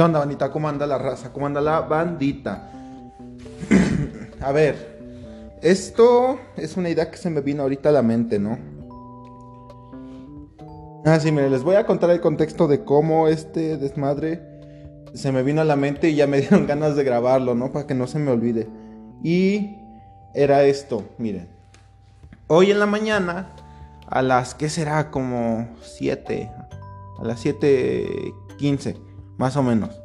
¿Qué onda, bandita? ¿Cómo anda la raza? ¿Cómo anda la bandita? a ver, esto es una idea que se me vino ahorita a la mente, ¿no? Ah, sí, mire, les voy a contar el contexto de cómo este desmadre se me vino a la mente y ya me dieron ganas de grabarlo, ¿no? Para que no se me olvide. Y era esto, miren. Hoy en la mañana, a las, ¿qué será? Como 7, a las 7.15 más o menos.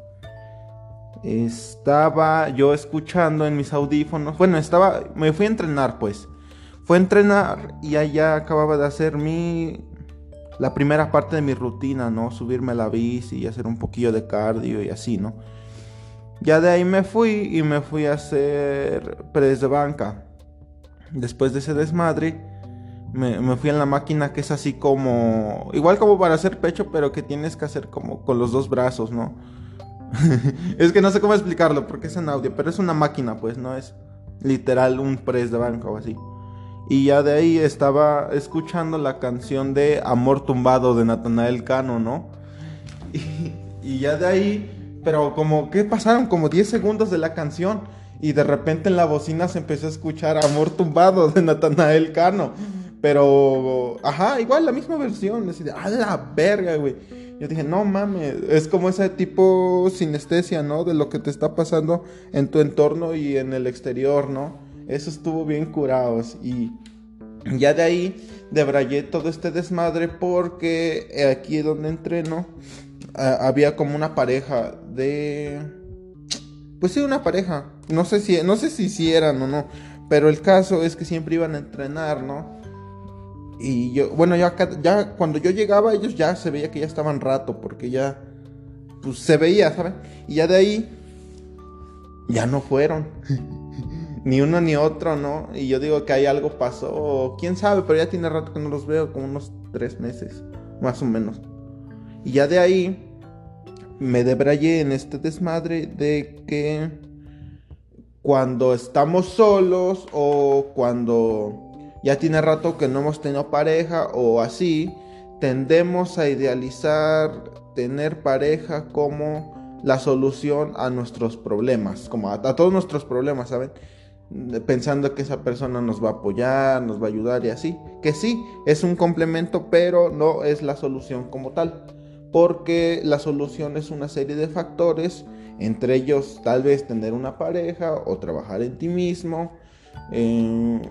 Estaba yo escuchando en mis audífonos. Bueno, estaba. Me fui a entrenar, pues. Fue a entrenar y allá acababa de hacer mi. La primera parte de mi rutina, ¿no? Subirme a la bici y hacer un poquillo de cardio y así, ¿no? Ya de ahí me fui y me fui a hacer press de banca. Después de ese desmadre, me, fui en la máquina que es así como. Igual como para hacer pecho, pero que tienes que hacer como con los dos brazos, ¿no? es que no sé cómo explicarlo porque es en audio, pero es una máquina, pues, no es literal un press de banca o así. Y ya de ahí estaba escuchando la canción de Amor Tumbado de Natanael Cano, ¿no? Y, y ya de ahí, pero como que pasaron como 10 segundos de la canción y de repente en la bocina se empezó a escuchar Amor Tumbado de Natanael Cano. Pero, ajá, igual la misma versión. Así de, a la verga, güey. Yo dije, no mames, es como ese tipo sinestesia, ¿no? De lo que te está pasando en tu entorno y en el exterior, ¿no? Eso estuvo bien curados. Y ya de ahí debrayé todo este desmadre porque aquí donde entreno había como una pareja de... Pues sí, una pareja. No sé si, no sé si, si eran o no. Pero el caso es que siempre iban a entrenar, ¿no? Y yo, bueno, ya, ya cuando yo llegaba, ellos ya se veía que ya estaban rato, porque ya, pues se veía, ¿sabes? Y ya de ahí, ya no fueron. ni uno ni otro, ¿no? Y yo digo que ahí algo pasó, quién sabe, pero ya tiene rato que no los veo, como unos tres meses, más o menos. Y ya de ahí, me debrayé en este desmadre de que cuando estamos solos o cuando ya tiene rato que no hemos tenido pareja o así, tendemos a idealizar tener pareja como la solución a nuestros problemas, como a, todos nuestros problemas, ¿saben? Pensando que esa persona nos va a apoyar, nos va a ayudar y así. Que sí, es un complemento, pero no es la solución como tal. Porque la solución es una serie de factores, entre ellos tal vez tener una pareja o trabajar en ti mismo. Eh,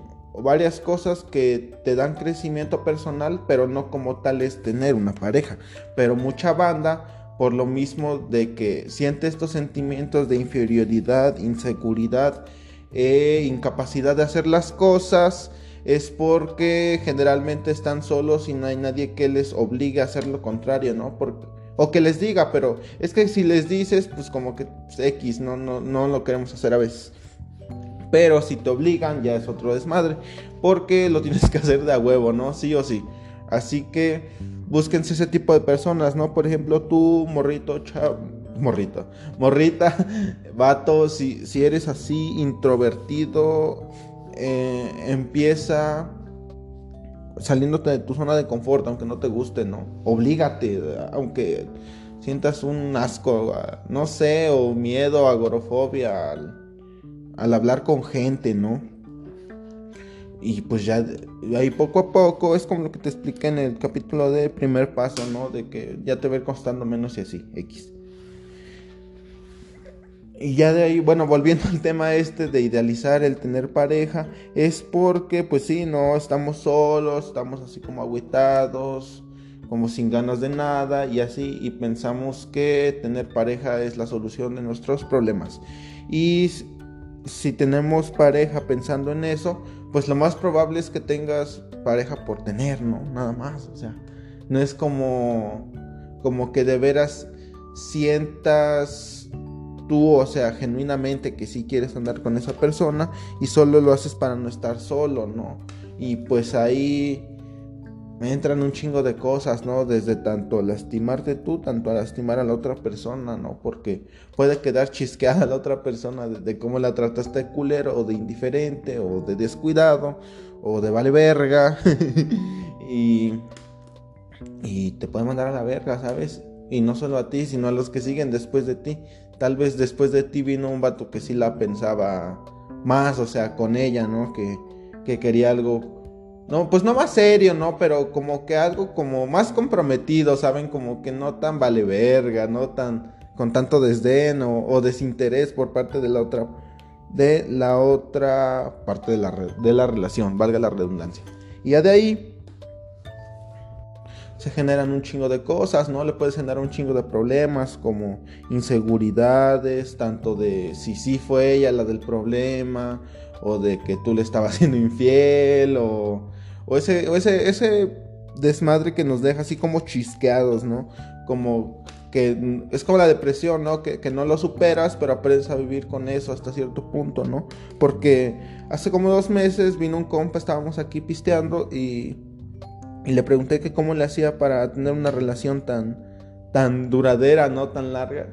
varias cosas que te dan crecimiento personal, pero no como tal es tener una pareja. Pero mucha banda, por lo mismo de que siente estos sentimientos de inferioridad, inseguridad e incapacidad de hacer las cosas, es porque generalmente están solos y no hay nadie que les obligue a hacer lo contrario, ¿no? o que les diga, pero es que si les dices, pues como que X, no, no, no lo queremos hacer a veces. Pero si te obligan, ya es otro desmadre. Porque lo tienes que hacer de a huevo, ¿no? Sí o sí. Así que búsquense ese tipo de personas, ¿no? Por ejemplo, tú, morrito, chao. Morrito, morrita, vato, si, si eres así introvertido, eh, empieza saliéndote de tu zona de confort, aunque no te guste, ¿no? Oblígate, aunque sientas un asco, no sé, o miedo, agorofobia, al hablar con gente, ¿no? Y pues ya ahí poco a poco es como lo que te expliqué en el capítulo de primer paso, ¿no? De que ya te va costando menos y así, X. Y ya de ahí, bueno, volviendo al tema este de idealizar el tener pareja, es porque pues sí, no, estamos solos, estamos así como aguitados, como sin ganas de nada y así, y pensamos que tener pareja es la solución de nuestros problemas. Y si tenemos pareja pensando en eso, pues lo más probable es que tengas pareja por tener, ¿no? Nada más, o sea, no es como como que de veras sientas tú, o sea, genuinamente que sí quieres andar con esa persona y solo lo haces para no estar solo, ¿no? Y pues ahí me entran un chingo de cosas, ¿no? Desde tanto lastimarte tú, tanto a lastimar a la otra persona, ¿no? Porque puede quedar chisqueada la otra persona de, cómo la trataste de culero, o de indiferente, o de descuidado, o de vale verga. y, y te puede mandar a la verga, ¿sabes? Y no solo a ti, sino a los que siguen después de ti. Tal vez después de ti vino un vato que sí la pensaba más, o sea, con ella, ¿no? Que, que quería algo no, pues no más serio, ¿no? Pero como que algo como más comprometido, ¿saben? Como que no tan vale verga, no tan con tanto desdén o, desinterés por parte de la otra de la otra parte de la, de la relación, valga la redundancia. Y ya de ahí se generan un chingo de cosas, ¿no? Le puedes generar un chingo de problemas como inseguridades, tanto de si sí fue ella la del problema, o de que tú le estabas siendo infiel, o, o, ese, ese, desmadre que nos deja así como chisqueados, ¿no? Como que es como la depresión, ¿no? Que, no lo superas, pero aprendes a vivir con eso hasta cierto punto, ¿no? Porque hace como dos meses vino un compa, estábamos aquí pisteando y, y le pregunté que cómo le hacía para tener una relación tan, tan duradera, ¿no? Tan larga.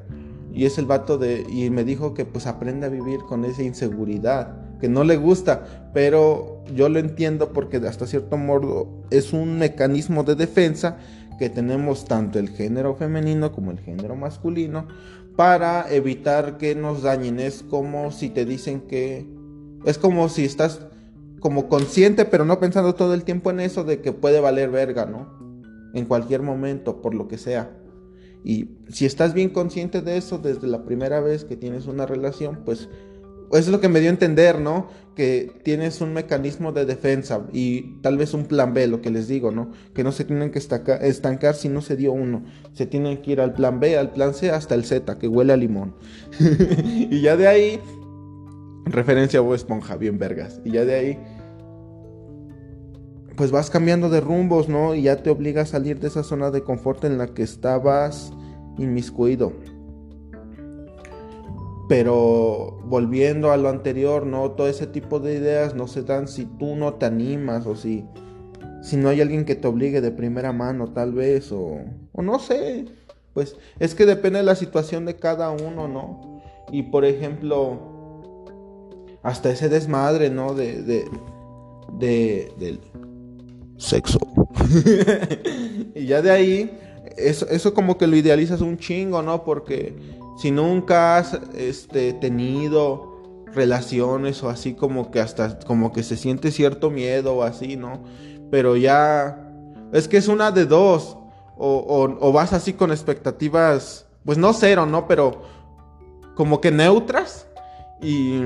Y es el vato de... Y me dijo que pues aprende a vivir con esa inseguridad, que no le gusta, pero yo lo entiendo porque hasta cierto modo es un mecanismo de defensa que tenemos tanto el género femenino como el género masculino para evitar que nos dañen. Es como si te dicen que... Es como si estás como consciente pero no pensando todo el tiempo en eso de que puede valer verga, ¿no? En cualquier momento, por lo que sea. Y si estás bien consciente de eso desde la primera vez que tienes una relación, pues eso es lo que me dio a entender, ¿no? Que tienes un mecanismo de defensa y tal vez un plan B, lo que les digo, ¿no? Que no se tienen que estancar si no se dio uno. Se tienen que ir al plan B, al plan C, hasta el Z, que huele a limón. y ya de ahí, referencia a Bob Esponja, bien vergas. Y ya de ahí, pues vas cambiando de rumbos, ¿no? Y ya te obliga a salir de esa zona de confort en la que estabas inmiscuido. Pero volviendo a lo anterior, no todo ese tipo de ideas no se dan si tú no te animas o si, si no hay alguien que te obligue de primera mano tal vez o, o no sé. Pues es que depende de la situación de cada uno, ¿no? Y por ejemplo, hasta ese desmadre, ¿no? De, de, de, del sexo. y ya de ahí, eso, eso como que lo idealizas un chingo, ¿no? Porque si nunca has este, tenido relaciones o así como que hasta como que se siente cierto miedo o así, ¿no? Pero ya es que es una de dos. O, vas así con expectativas, pues no cero, ¿no? Pero como que neutras y,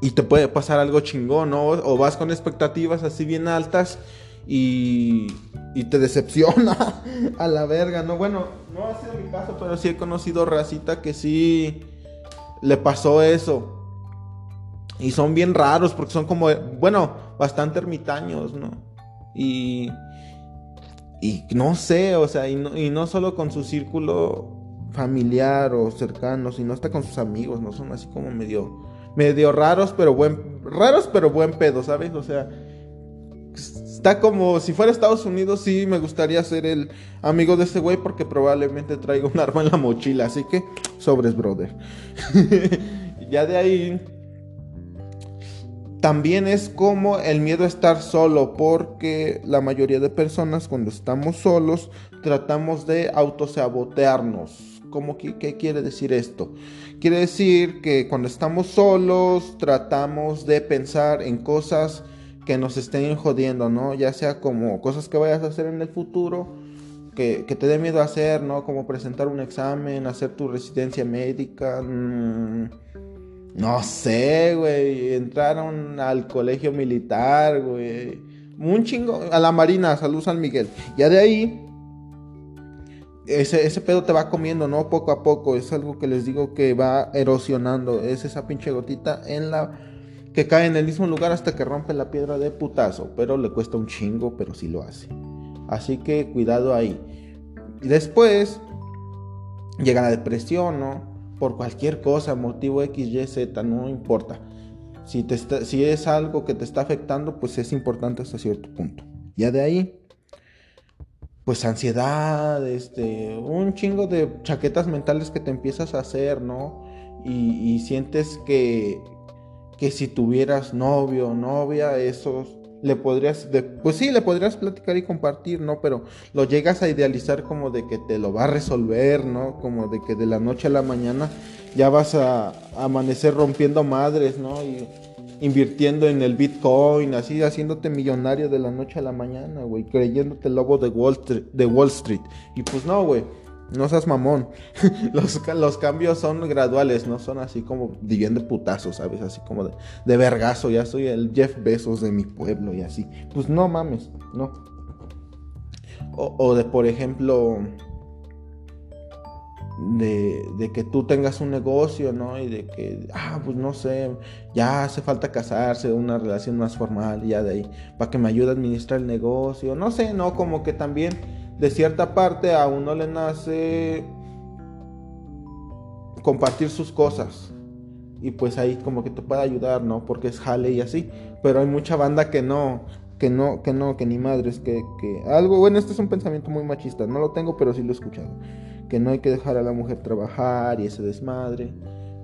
y te puede pasar algo chingón, ¿no? O vas con expectativas así bien altas y, y te decepciona a la verga, ¿no? Bueno, no ha sido mi caso, pero sí he conocido racita que sí le pasó eso. Y son bien raros porque son como, bueno, bastante ermitaños, ¿no? Y, y no sé, o sea, y no, y no solo con su círculo familiar o cercano, sino hasta con sus amigos, ¿no? Son así como medio, medio raros, pero buen, raros, pero buen pedo, ¿sabes? O sea, Está como si fuera Estados Unidos, sí me gustaría ser el amigo de ese güey porque probablemente traiga un arma en la mochila. Así que, sobres, brother. ya de ahí. También es como el miedo a estar solo, porque la mayoría de personas cuando estamos solos tratamos de autosabotearnos. ¿Cómo qué quiere decir esto? Quiere decir que cuando estamos solos tratamos de pensar en cosas que nos estén jodiendo, ¿no? Ya sea como cosas que vayas a hacer en el futuro, que, te dé miedo hacer, ¿no? Como presentar un examen, hacer tu residencia médica, mm, no sé, güey, entraron al colegio militar, güey, un chingo, a la Marina, salud San Miguel. Ya de ahí, ese, ese pedo te va comiendo, ¿no? Poco a poco, es algo que les digo que va erosionando, es esa pinche gotita en la que cae en el mismo lugar hasta que rompe la piedra de putazo, pero le cuesta un chingo, pero sí lo hace. Así que cuidado ahí. Y después llega la depresión, ¿no? Por cualquier cosa, motivo X, Y, Z, no importa. Si, te si es algo que te está afectando, pues es importante hasta cierto punto. Ya de ahí, pues ansiedad, este, un chingo de chaquetas mentales que te empiezas a hacer, ¿no? y sientes que, que si tuvieras novio o novia, eso le podrías, pues sí, le podrías platicar y compartir, ¿no? Pero lo llegas a idealizar como de que te lo va a resolver, ¿no? Como de que de la noche a la mañana ya vas a, amanecer rompiendo madres, ¿no? Y invirtiendo en el Bitcoin, así haciéndote millonario de la noche a la mañana, güey, creyéndote el lobo de Wall de Wall Street. Y pues no, güey. No seas mamón. los, los, cambios son graduales, no son así como viviendo putazo, ¿sabes? Así como de, de vergazo. Ya soy el Jeff Bezos de mi pueblo y así. Pues no mames, no. O, o de, por ejemplo, de, de, que tú tengas un negocio, ¿no? Y de que, ah, pues no sé, ya hace falta casarse, una relación más formal, ya de ahí, para que me ayude a administrar el negocio. No sé, ¿no? Como que también de cierta parte a uno le nace compartir sus cosas. Y pues ahí como que te puede ayudar, ¿no? Porque es jale y así. Pero hay mucha banda que no, que no, que no, que ni madres, que, que algo, bueno, este es un pensamiento muy machista, no lo tengo, pero sí lo he escuchado. Que no hay que dejar a la mujer trabajar y ese desmadre,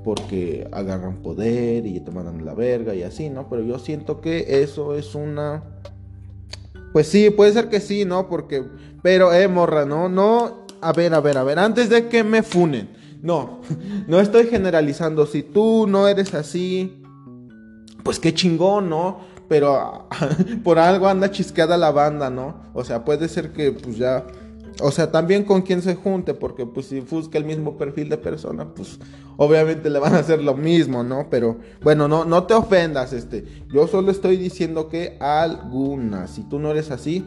porque agarran poder y te mandan la verga y así, ¿no? Pero yo siento que eso es una pues sí, puede ser que sí, ¿no? Porque, pero, eh, morra, ¿no? No, a ver, a ver, a ver, antes de que me funen. No, no estoy generalizando. Si tú no eres así, pues qué chingón, ¿no? Pero por algo anda chisqueada la banda, ¿no? O sea, puede ser que pues ya o sea, también con quien se junte, porque pues si busca el mismo perfil de persona, pues obviamente le van a hacer lo mismo, ¿no? Pero bueno, no, no te ofendas, este. Yo solo estoy diciendo que algunas, si tú no eres así,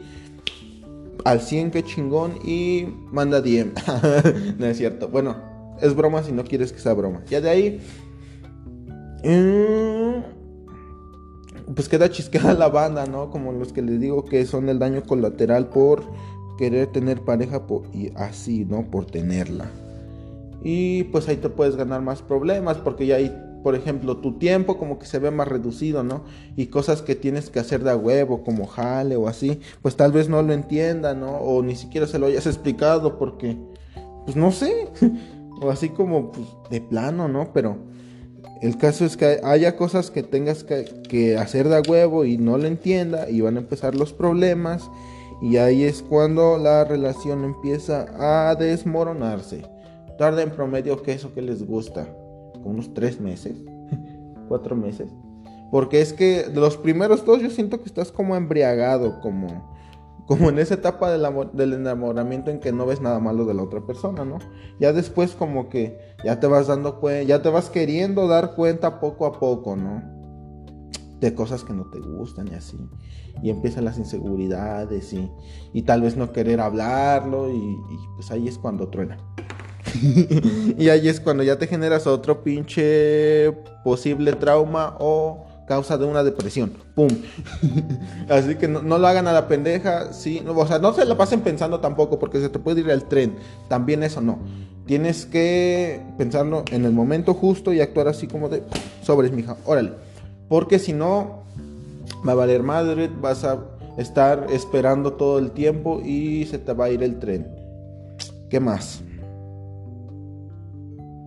al 100 que chingón y manda DM. no es cierto. Bueno, es broma si no quieres que sea broma. Ya de ahí... Mm, pues queda chisqueada la banda, ¿no? Como los que les digo que son el daño colateral por querer tener pareja y así, ¿no? Por tenerla. Y pues ahí te puedes ganar más problemas porque ya hay, por ejemplo, tu tiempo como que se ve más reducido, ¿no? Y cosas que tienes que hacer de a huevo, como jale o así, pues tal vez no lo entienda, ¿no? O ni siquiera se lo hayas explicado porque, pues no sé, o así como pues, de plano, ¿no? Pero el caso es que haya cosas que tengas que, que hacer de a huevo y no lo entienda y van a empezar los problemas y ahí es cuando la relación empieza a desmoronarse. Tarda en promedio que eso que les gusta, unos tres meses, cuatro meses. Porque es que los primeros dos yo siento que estás como embriagado, como, como en esa etapa del, del enamoramiento en que no ves nada malo de la otra persona, ¿no? Ya después como que ya te vas dando cuenta, ya te vas queriendo dar cuenta poco a poco, ¿no? De cosas que no te gustan y así. Y empiezan las inseguridades y, y tal vez no querer hablarlo y, pues ahí es cuando truena. y ahí es cuando ya te generas otro pinche posible trauma o causa de una depresión. ¡Pum! Así que no, lo hagan a la pendeja, sí. o sea, no se la pasen pensando tampoco porque se te puede ir el tren. También eso no. Tienes que pensarlo en el momento justo y actuar así como de sobres, mija. Órale. Porque si no, va a valer madre, vas a estar esperando todo el tiempo y se te va a ir el tren. ¿Qué más?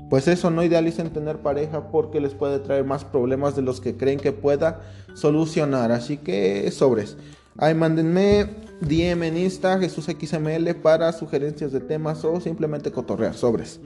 Pues eso, no idealicen tener pareja porque les puede traer más problemas de los que creen que pueda solucionar. Así que sobres. Ahí mándenme DM en Insta, XML para sugerencias de temas o simplemente cotorrear. Sobres.